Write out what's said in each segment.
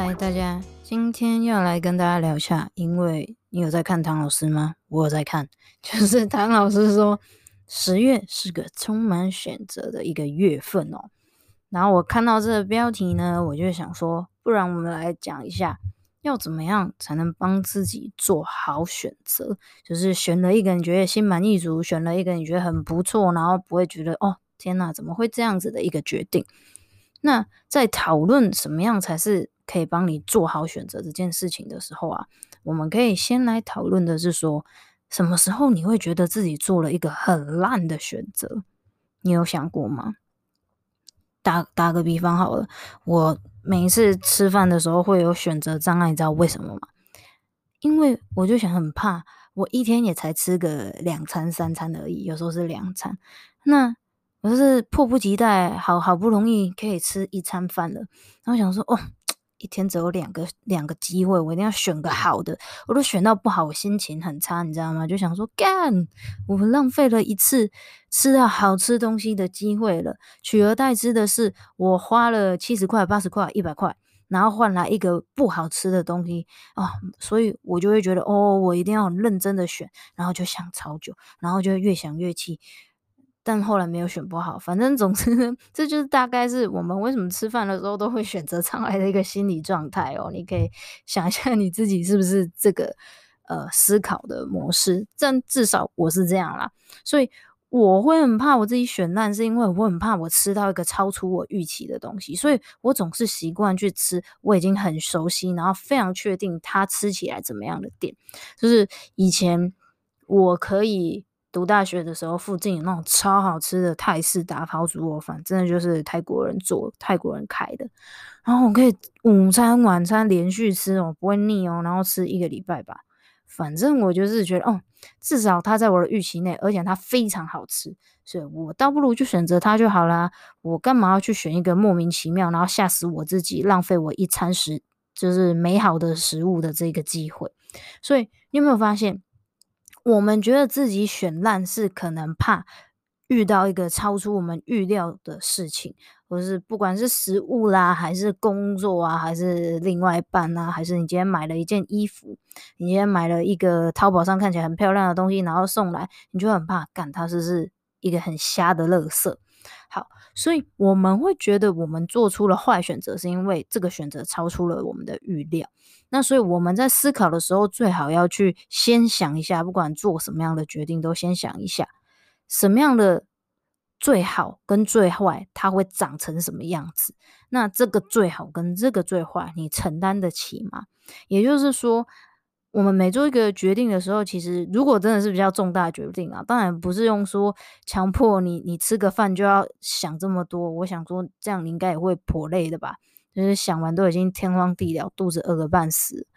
嗨大家今天要来跟大家聊一下，因为你有在看唐老师吗？我有在看，就是唐老师说十月是个充满选择的一个月份哦。然后我看到这个标题呢，我就想说，不然我们来讲一下，要怎么样才能帮自己做好选择？就是选了一个你觉得心满意足，选了一个你觉得很不错，然后不会觉得哦天哪，怎么会这样子的一个决定？那在讨论什么样才是？可以帮你做好选择这件事情的时候啊，我们可以先来讨论的是说，什么时候你会觉得自己做了一个很烂的选择？你有想过吗？打打个比方好了，我每一次吃饭的时候会有选择障碍，你知道为什么吗？因为我就想很怕，我一天也才吃个两餐三餐而已，有时候是两餐，那我就是迫不及待，好好不容易可以吃一餐饭了，然后想说哦。一天只有两个两个机会，我一定要选个好的。我都选到不好，我心情很差，你知道吗？就想说干，我浪费了一次吃到好吃东西的机会了。取而代之的是，我花了七十块、八十块、一百块，然后换来一个不好吃的东西哦，所以我就会觉得哦，我一定要认真的选，然后就想超久，然后就越想越气。但后来没有选不好，反正总之，这就是大概是我们为什么吃饭的时候都会选择障碍的一个心理状态哦。你可以想一下你自己是不是这个呃思考的模式，但至少我是这样啦。所以我会很怕我自己选烂，是因为我很怕我吃到一个超出我预期的东西，所以我总是习惯去吃我已经很熟悉，然后非常确定它吃起来怎么样的店。就是以前我可以。读大学的时候，附近有那种超好吃的泰式打抛猪肉饭，真的就是泰国人做、泰国人开的。然后我可以午餐、晚餐连续吃哦，不会腻哦，然后吃一个礼拜吧。反正我就是觉得，哦，至少它在我的预期内，而且它非常好吃，所以我倒不如就选择它就好啦。我干嘛要去选一个莫名其妙，然后吓死我自己，浪费我一餐食，就是美好的食物的这个机会？所以你有没有发现？我们觉得自己选烂是可能怕遇到一个超出我们预料的事情，或是不管是食物啦，还是工作啊，还是另外一半啊，还是你今天买了一件衣服，你今天买了一个淘宝上看起来很漂亮的东西，然后送来，你就很怕，干它是不是一个很瞎的垃圾？好，所以我们会觉得我们做出了坏选择，是因为这个选择超出了我们的预料。那所以我们在思考的时候，最好要去先想一下，不管做什么样的决定，都先想一下什么样的最好跟最坏，它会长成什么样子。那这个最好跟这个最坏，你承担得起吗？也就是说。我们每做一个决定的时候，其实如果真的是比较重大决定啊，当然不是用说强迫你，你吃个饭就要想这么多。我想说，这样你应该也会颇累的吧？就是想完都已经天荒地老，肚子饿个半死。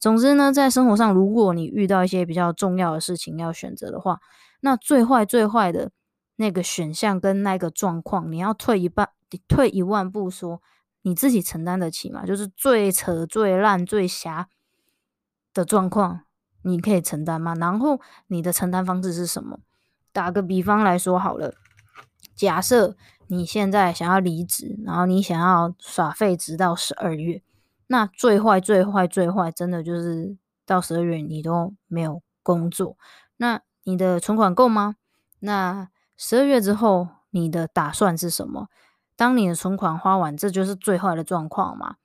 总之呢，在生活上，如果你遇到一些比较重要的事情要选择的话，那最坏最坏的那个选项跟那个状况，你要退一半，退一万步说，你自己承担得起吗？就是最扯、最烂、最瞎。的状况，你可以承担吗？然后你的承担方式是什么？打个比方来说好了，假设你现在想要离职，然后你想要耍废直到十二月，那最坏、最坏、最坏，真的就是到十二月你都没有工作，那你的存款够吗？那十二月之后你的打算是什么？当你的存款花完，这就是最坏的状况嘛。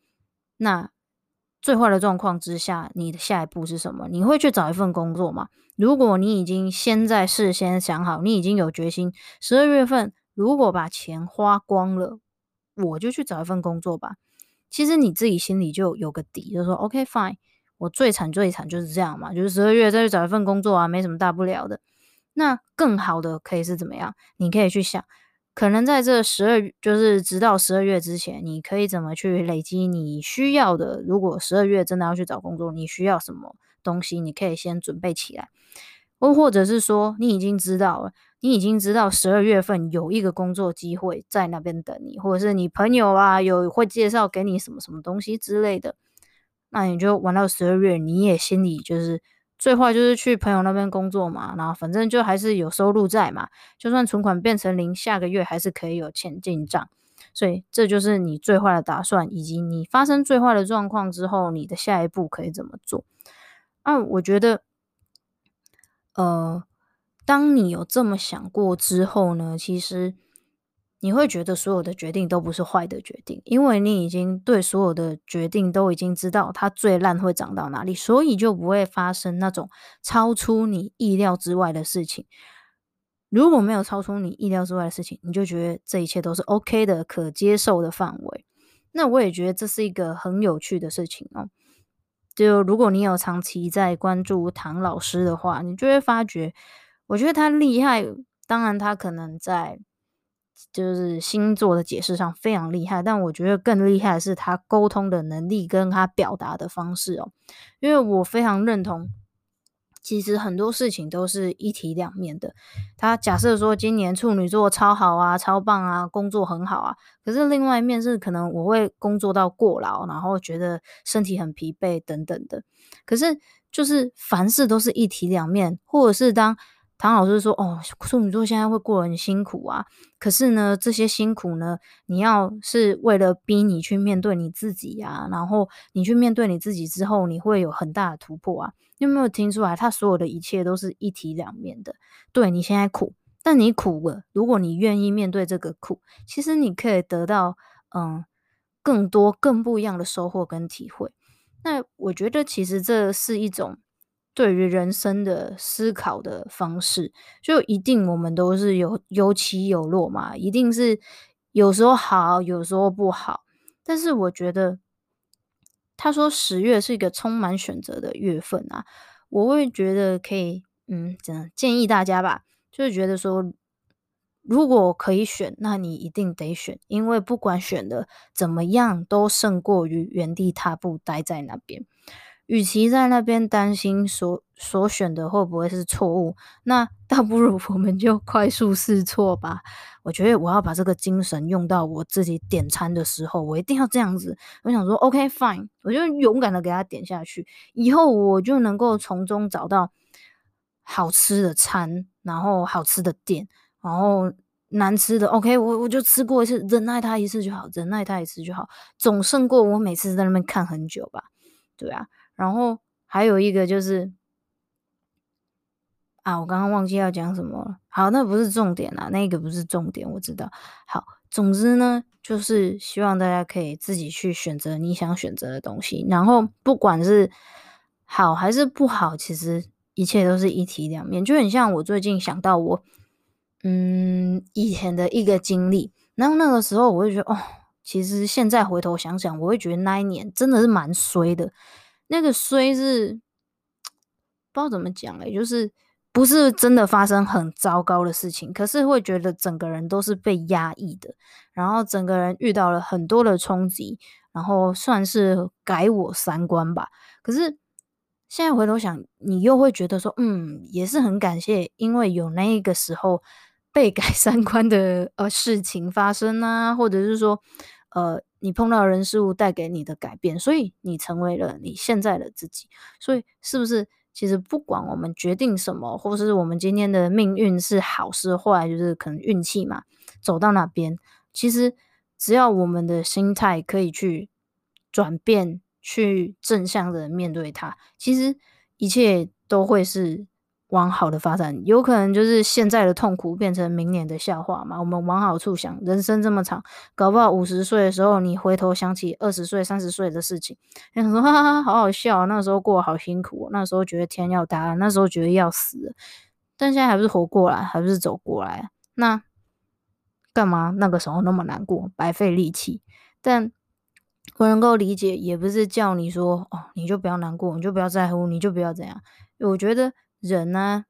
那最坏的状况之下，你的下一步是什么？你会去找一份工作吗？如果你已经先在事先想好，你已经有决心，十二月份如果把钱花光了，我就去找一份工作吧。其实你自己心里就有个底，就说，OK fine，我最惨最惨就是这样嘛，就是十二月再去找一份工作啊，没什么大不了的。那更好的可以是怎么样？你可以去想。可能在这十二，就是直到十二月之前，你可以怎么去累积你需要的？如果十二月真的要去找工作，你需要什么东西？你可以先准备起来，或或者是说，你已经知道了，你已经知道十二月份有一个工作机会在那边等你，或者是你朋友啊有会介绍给你什么什么东西之类的，那你就玩到十二月，你也心里就是。最坏就是去朋友那边工作嘛，然后反正就还是有收入在嘛，就算存款变成零，下个月还是可以有钱进账，所以这就是你最坏的打算，以及你发生最坏的状况之后，你的下一步可以怎么做？啊，我觉得，呃，当你有这么想过之后呢，其实。你会觉得所有的决定都不是坏的决定，因为你已经对所有的决定都已经知道它最烂会长到哪里，所以就不会发生那种超出你意料之外的事情。如果没有超出你意料之外的事情，你就觉得这一切都是 OK 的、可接受的范围。那我也觉得这是一个很有趣的事情哦。就如果你有长期在关注唐老师的话，你就会发觉，我觉得他厉害。当然，他可能在。就是星座的解释上非常厉害，但我觉得更厉害的是他沟通的能力跟他表达的方式哦。因为我非常认同，其实很多事情都是一体两面的。他假设说今年处女座超好啊、超棒啊、工作很好啊，可是另外一面是可能我会工作到过劳，然后觉得身体很疲惫等等的。可是就是凡事都是一体两面，或者是当。唐老师说：“哦，处女座现在会过得很辛苦啊。可是呢，这些辛苦呢，你要是为了逼你去面对你自己啊，然后你去面对你自己之后，你会有很大的突破啊。你有没有听出来？他所有的一切都是一体两面的。对，你现在苦，但你苦了，如果你愿意面对这个苦，其实你可以得到嗯更多、更不一样的收获跟体会。那我觉得，其实这是一种。”对于人生的思考的方式，就一定我们都是有有起有落嘛，一定是有时候好，有时候不好。但是我觉得，他说十月是一个充满选择的月份啊，我会觉得可以，嗯，这样建议大家吧，就是觉得说，如果可以选，那你一定得选，因为不管选的怎么样，都胜过于原地踏步待在那边。与其在那边担心所所选的会不会是错误，那倒不如我们就快速试错吧。我觉得我要把这个精神用到我自己点餐的时候，我一定要这样子。我想说，OK fine，我就勇敢的给他点下去，以后我就能够从中找到好吃的餐，然后好吃的店，然后难吃的 OK，我我就吃过一次，忍耐他一次就好，忍耐他一次就好，总胜过我每次在那边看很久吧。对啊。然后还有一个就是啊，我刚刚忘记要讲什么了。好，那不是重点啦，那个不是重点，我知道。好，总之呢，就是希望大家可以自己去选择你想选择的东西。然后不管是好还是不好，其实一切都是一体两面。就很像我最近想到我嗯以前的一个经历，然后那个时候我会觉得哦，其实现在回头想想，我会觉得那一年真的是蛮衰的。那个衰是不知道怎么讲哎，就是不是真的发生很糟糕的事情，可是会觉得整个人都是被压抑的，然后整个人遇到了很多的冲击，然后算是改我三观吧。可是现在回头想，你又会觉得说，嗯，也是很感谢，因为有那个时候被改 三观的呃事情发生啊，或者是说呃。你碰到人事物带给你的改变，所以你成为了你现在的自己。所以是不是其实不管我们决定什么，或是我们今天的命运是好是坏，就是可能运气嘛，走到哪边，其实只要我们的心态可以去转变，去正向的面对它，其实一切都会是往好的发展，有可能就是现在的痛苦变成明年的笑话嘛。我们往好处想，人生这么长，搞不好五十岁的时候，你回头想起二十岁、三十岁的事情，你想说哈哈，好好笑，那时候过好辛苦，那时候觉得天要塌，那时候觉得要死，但现在还不是活过来，还不是走过来，那干嘛那个时候那么难过，白费力气？但我能够理解，也不是叫你说哦，你就不要难过，你就不要在乎，你就不要这样。我觉得。人呢、啊，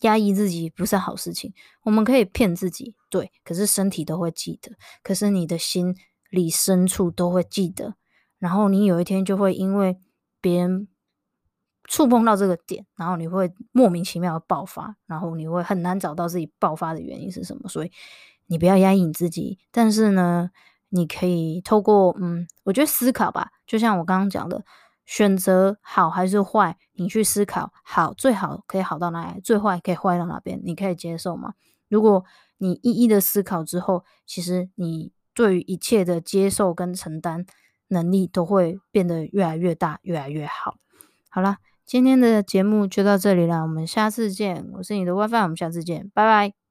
压抑自己不是好事情。我们可以骗自己，对，可是身体都会记得，可是你的心里深处都会记得。然后你有一天就会因为别人触碰到这个点，然后你会莫名其妙的爆发，然后你会很难找到自己爆发的原因是什么。所以你不要压抑你自己，但是呢，你可以透过嗯，我觉得思考吧，就像我刚刚讲的。选择好还是坏，你去思考。好，最好可以好到哪里？最坏可以坏到哪边？你可以接受吗？如果你一一的思考之后，其实你对于一切的接受跟承担能力都会变得越来越大，越来越好。好啦，今天的节目就到这里了，我们下次见。我是你的 WiFi，我们下次见，拜拜。